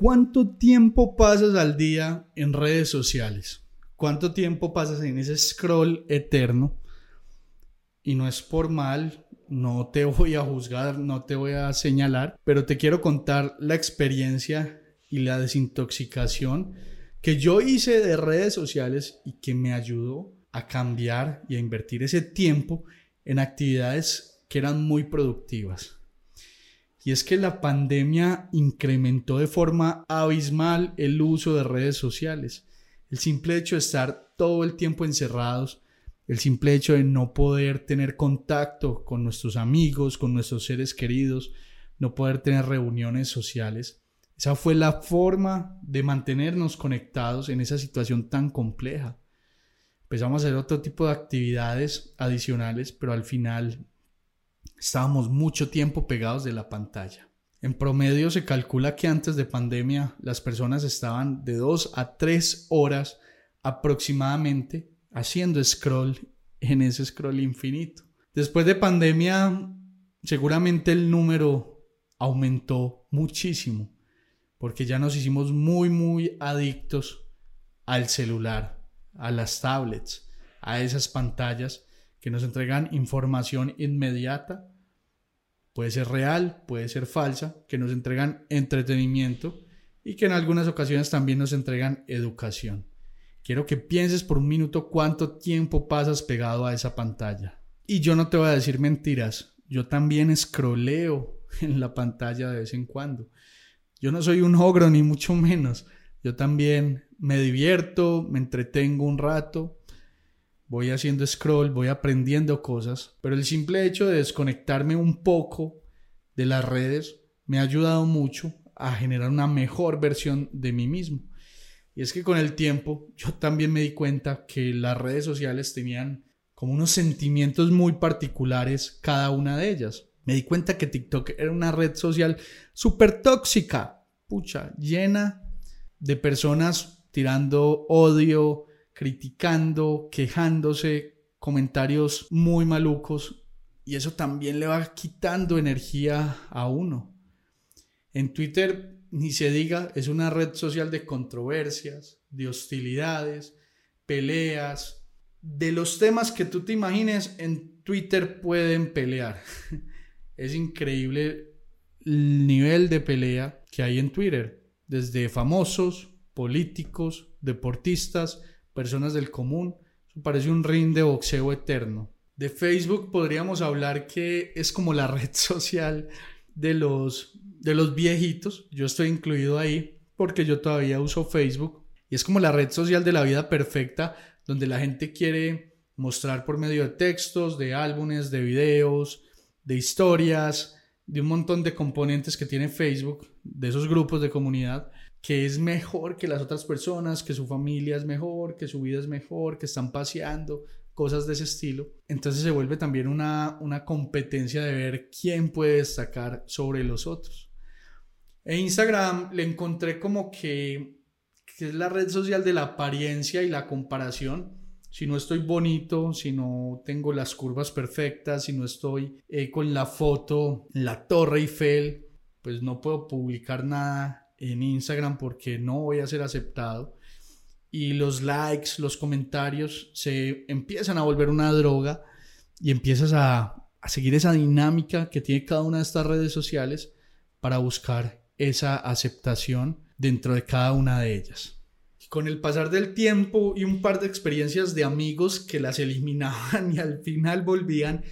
¿Cuánto tiempo pasas al día en redes sociales? ¿Cuánto tiempo pasas en ese scroll eterno? Y no es por mal, no te voy a juzgar, no te voy a señalar, pero te quiero contar la experiencia y la desintoxicación que yo hice de redes sociales y que me ayudó a cambiar y a invertir ese tiempo en actividades que eran muy productivas. Y es que la pandemia incrementó de forma abismal el uso de redes sociales. El simple hecho de estar todo el tiempo encerrados, el simple hecho de no poder tener contacto con nuestros amigos, con nuestros seres queridos, no poder tener reuniones sociales. Esa fue la forma de mantenernos conectados en esa situación tan compleja. Empezamos a hacer otro tipo de actividades adicionales, pero al final estábamos mucho tiempo pegados de la pantalla. En promedio se calcula que antes de pandemia las personas estaban de 2 a 3 horas aproximadamente haciendo scroll en ese scroll infinito. Después de pandemia seguramente el número aumentó muchísimo porque ya nos hicimos muy muy adictos al celular, a las tablets, a esas pantallas que nos entregan información inmediata, puede ser real, puede ser falsa, que nos entregan entretenimiento y que en algunas ocasiones también nos entregan educación. Quiero que pienses por un minuto cuánto tiempo pasas pegado a esa pantalla. Y yo no te voy a decir mentiras, yo también escroleo en la pantalla de vez en cuando. Yo no soy un ogro ni mucho menos. Yo también me divierto, me entretengo un rato, voy haciendo scroll, voy aprendiendo cosas, pero el simple hecho de desconectarme un poco de las redes me ha ayudado mucho a generar una mejor versión de mí mismo. Y es que con el tiempo yo también me di cuenta que las redes sociales tenían como unos sentimientos muy particulares cada una de ellas. Me di cuenta que TikTok era una red social súper tóxica, pucha, llena de personas tirando odio, criticando, quejándose, comentarios muy malucos y eso también le va quitando energía a uno. En Twitter, ni se diga, es una red social de controversias, de hostilidades, peleas. De los temas que tú te imagines, en Twitter pueden pelear. es increíble el nivel de pelea que hay en Twitter, desde famosos, políticos, deportistas, personas del común. parece un ring de boxeo eterno. De Facebook podríamos hablar que es como la red social de los, de los viejitos. Yo estoy incluido ahí porque yo todavía uso Facebook. Y es como la red social de la vida perfecta donde la gente quiere mostrar por medio de textos, de álbumes, de videos, de historias, de un montón de componentes que tiene Facebook, de esos grupos de comunidad que es mejor que las otras personas, que su familia es mejor, que su vida es mejor, que están paseando, cosas de ese estilo. Entonces se vuelve también una, una competencia de ver quién puede destacar sobre los otros. En Instagram le encontré como que, que es la red social de la apariencia y la comparación. Si no estoy bonito, si no tengo las curvas perfectas, si no estoy eh, con la foto, la torre Eiffel, pues no puedo publicar nada en Instagram porque no voy a ser aceptado. Y los likes, los comentarios se empiezan a volver una droga y empiezas a, a seguir esa dinámica que tiene cada una de estas redes sociales para buscar esa aceptación dentro de cada una de ellas. Con el pasar del tiempo y un par de experiencias de amigos que las eliminaban y al final volvían,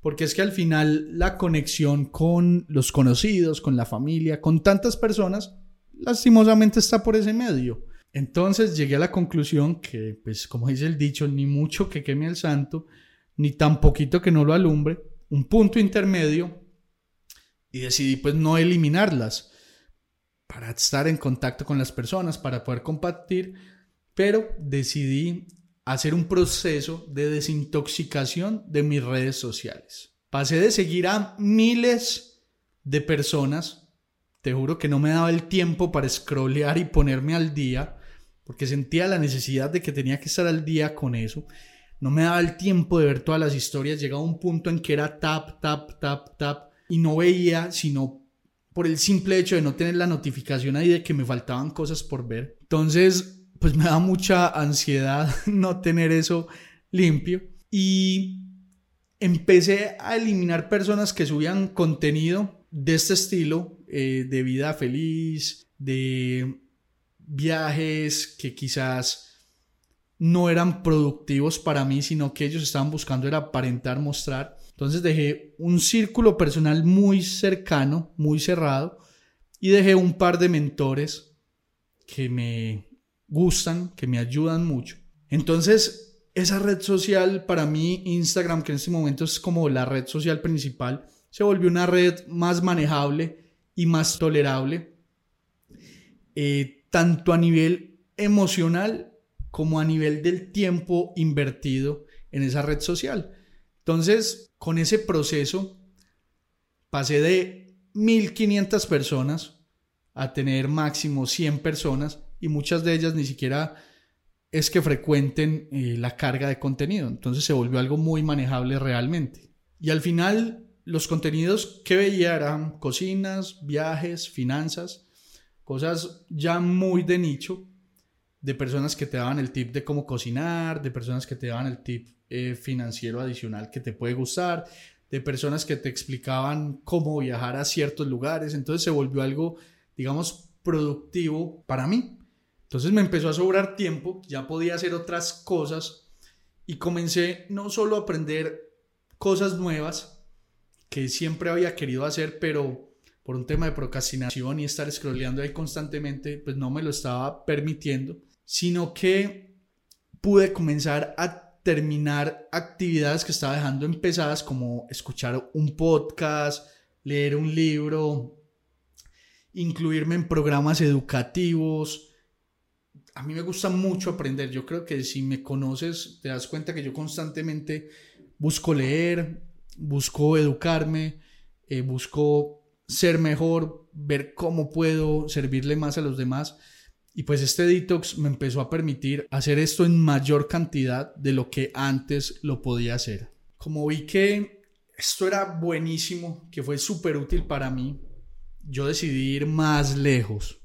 porque es que al final la conexión con los conocidos, con la familia, con tantas personas, lastimosamente está por ese medio. Entonces llegué a la conclusión que, pues como dice el dicho, ni mucho que queme el santo, ni tan poquito que no lo alumbre, un punto intermedio y decidí pues no eliminarlas para estar en contacto con las personas, para poder compartir, pero decidí hacer un proceso de desintoxicación de mis redes sociales. Pasé de seguir a miles de personas, te juro que no me daba el tiempo para scrollear y ponerme al día, porque sentía la necesidad de que tenía que estar al día con eso. No me daba el tiempo de ver todas las historias, llegaba un punto en que era tap, tap, tap, tap, y no veía sino por el simple hecho de no tener la notificación ahí de que me faltaban cosas por ver. Entonces, pues me da mucha ansiedad no tener eso limpio. Y empecé a eliminar personas que subían contenido de este estilo, eh, de vida feliz, de viajes que quizás no eran productivos para mí, sino que ellos estaban buscando era aparentar, mostrar. Entonces dejé un círculo personal muy cercano, muy cerrado, y dejé un par de mentores que me gustan, que me ayudan mucho. Entonces, esa red social, para mí, Instagram, que en este momento es como la red social principal, se volvió una red más manejable y más tolerable, eh, tanto a nivel emocional como a nivel del tiempo invertido en esa red social. Entonces, con ese proceso pasé de 1500 personas a tener máximo 100 personas y muchas de ellas ni siquiera es que frecuenten eh, la carga de contenido. Entonces se volvió algo muy manejable realmente. Y al final los contenidos que veía eran cocinas, viajes, finanzas, cosas ya muy de nicho, de personas que te daban el tip de cómo cocinar, de personas que te daban el tip eh, financiero adicional que te puede gustar, de personas que te explicaban cómo viajar a ciertos lugares. Entonces se volvió algo, digamos, productivo para mí. Entonces me empezó a sobrar tiempo, ya podía hacer otras cosas y comencé no solo a aprender cosas nuevas que siempre había querido hacer, pero por un tema de procrastinación y estar scrolleando ahí constantemente, pues no me lo estaba permitiendo, sino que pude comenzar a terminar actividades que estaba dejando empezadas como escuchar un podcast, leer un libro, incluirme en programas educativos. A mí me gusta mucho aprender. Yo creo que si me conoces te das cuenta que yo constantemente busco leer, busco educarme, eh, busco ser mejor, ver cómo puedo servirle más a los demás. Y pues este detox me empezó a permitir hacer esto en mayor cantidad de lo que antes lo podía hacer. Como vi que esto era buenísimo, que fue súper útil para mí, yo decidí ir más lejos.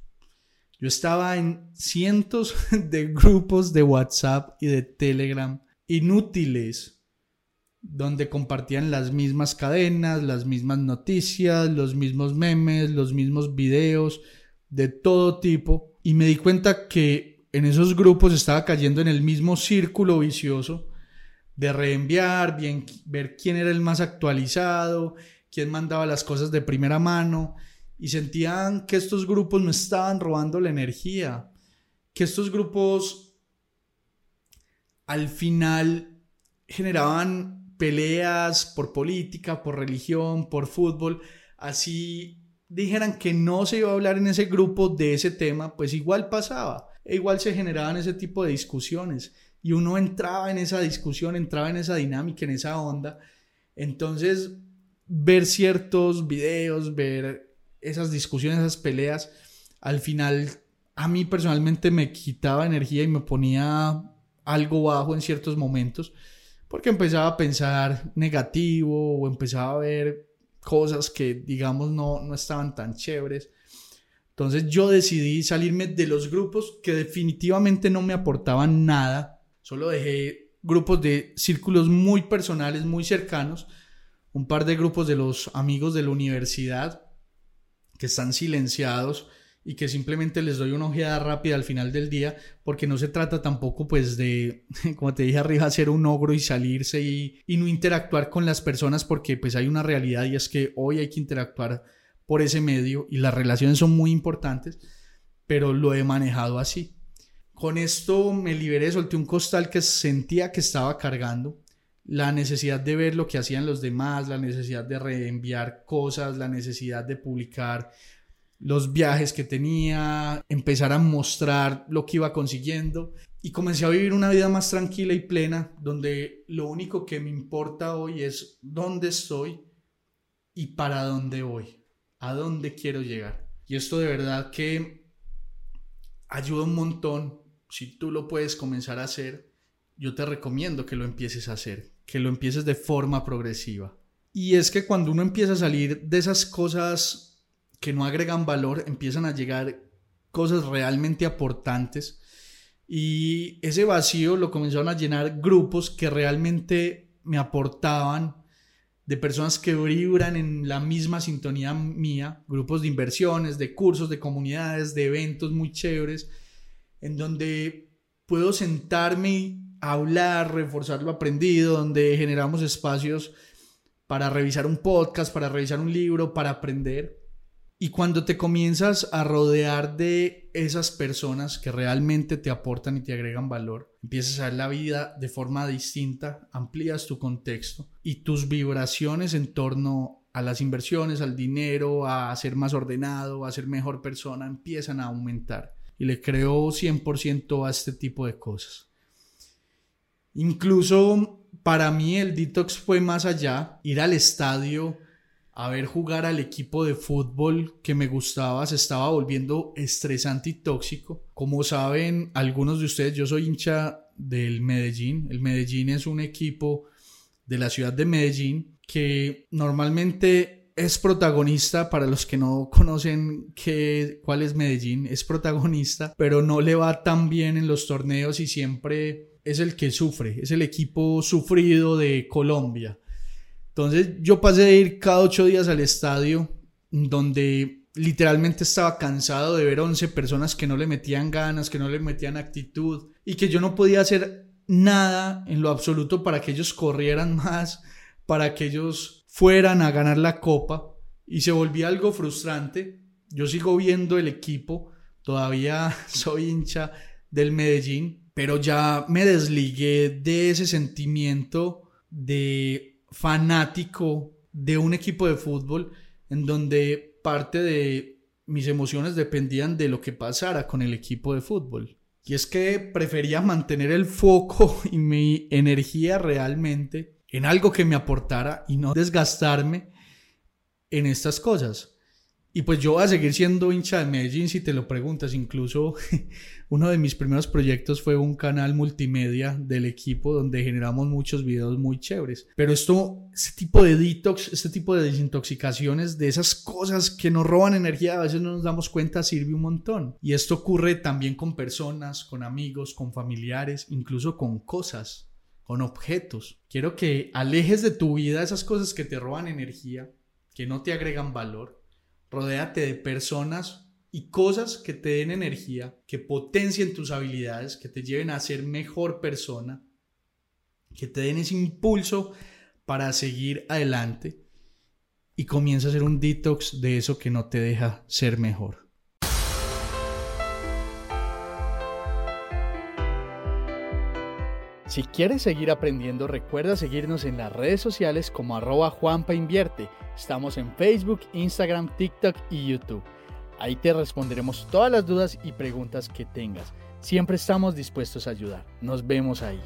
Yo estaba en cientos de grupos de WhatsApp y de Telegram inútiles, donde compartían las mismas cadenas, las mismas noticias, los mismos memes, los mismos videos, de todo tipo. Y me di cuenta que en esos grupos estaba cayendo en el mismo círculo vicioso de reenviar, bien, ver quién era el más actualizado, quién mandaba las cosas de primera mano. Y sentían que estos grupos me estaban robando la energía, que estos grupos al final generaban peleas por política, por religión, por fútbol, así dijeran que no se iba a hablar en ese grupo de ese tema, pues igual pasaba, e igual se generaban ese tipo de discusiones y uno entraba en esa discusión, entraba en esa dinámica, en esa onda. Entonces, ver ciertos videos, ver esas discusiones, esas peleas, al final a mí personalmente me quitaba energía y me ponía algo bajo en ciertos momentos, porque empezaba a pensar negativo o empezaba a ver cosas que digamos no, no estaban tan chéveres. Entonces yo decidí salirme de los grupos que definitivamente no me aportaban nada. Solo dejé grupos de círculos muy personales, muy cercanos, un par de grupos de los amigos de la universidad que están silenciados y que simplemente les doy una ojeada rápida al final del día, porque no se trata tampoco pues de, como te dije arriba, ser un ogro y salirse y, no interactuar con las personas, porque pues hay una realidad y es que hoy hay que interactuar por ese medio y las relaciones son muy importantes, pero lo he manejado así. Con esto me liberé, solté un costal que sentía que estaba cargando, la necesidad de ver lo que hacían los demás, la necesidad de reenviar cosas, la necesidad de publicar los viajes que tenía, empezar a mostrar lo que iba consiguiendo y comencé a vivir una vida más tranquila y plena donde lo único que me importa hoy es dónde estoy y para dónde voy, a dónde quiero llegar. Y esto de verdad que ayuda un montón. Si tú lo puedes comenzar a hacer, yo te recomiendo que lo empieces a hacer, que lo empieces de forma progresiva. Y es que cuando uno empieza a salir de esas cosas que no agregan valor, empiezan a llegar cosas realmente aportantes y ese vacío lo comenzaron a llenar grupos que realmente me aportaban de personas que vibran en la misma sintonía mía, grupos de inversiones, de cursos, de comunidades, de eventos muy chéveres, en donde puedo sentarme hablar, reforzar lo aprendido, donde generamos espacios para revisar un podcast, para revisar un libro, para aprender. Y cuando te comienzas a rodear de esas personas que realmente te aportan y te agregan valor, empiezas a ver la vida de forma distinta, amplías tu contexto y tus vibraciones en torno a las inversiones, al dinero, a ser más ordenado, a ser mejor persona, empiezan a aumentar. Y le creo 100% a este tipo de cosas. Incluso para mí el detox fue más allá, ir al estadio a ver jugar al equipo de fútbol que me gustaba se estaba volviendo estresante y tóxico. Como saben algunos de ustedes, yo soy hincha del Medellín. El Medellín es un equipo de la ciudad de Medellín que normalmente es protagonista, para los que no conocen qué, cuál es Medellín, es protagonista, pero no le va tan bien en los torneos y siempre es el que sufre, es el equipo sufrido de Colombia. Entonces yo pasé de ir cada ocho días al estadio donde literalmente estaba cansado de ver 11 personas que no le metían ganas, que no le metían actitud y que yo no podía hacer nada en lo absoluto para que ellos corrieran más, para que ellos fueran a ganar la copa y se volvía algo frustrante. Yo sigo viendo el equipo, todavía soy hincha del Medellín, pero ya me desligué de ese sentimiento de fanático de un equipo de fútbol en donde parte de mis emociones dependían de lo que pasara con el equipo de fútbol. Y es que prefería mantener el foco y mi energía realmente en algo que me aportara y no desgastarme en estas cosas. Y pues yo voy a seguir siendo hincha de Medellín si te lo preguntas. Incluso uno de mis primeros proyectos fue un canal multimedia del equipo donde generamos muchos videos muy chéveres. Pero esto, este tipo de detox, este tipo de desintoxicaciones, de esas cosas que nos roban energía, a veces no nos damos cuenta, sirve un montón. Y esto ocurre también con personas, con amigos, con familiares, incluso con cosas, con objetos. Quiero que alejes de tu vida esas cosas que te roban energía, que no te agregan valor Rodéate de personas y cosas que te den energía, que potencien tus habilidades, que te lleven a ser mejor persona, que te den ese impulso para seguir adelante y comienza a hacer un detox de eso que no te deja ser mejor. Si quieres seguir aprendiendo, recuerda seguirnos en las redes sociales como arroba. Estamos en Facebook, Instagram, TikTok y YouTube. Ahí te responderemos todas las dudas y preguntas que tengas. Siempre estamos dispuestos a ayudar. Nos vemos ahí.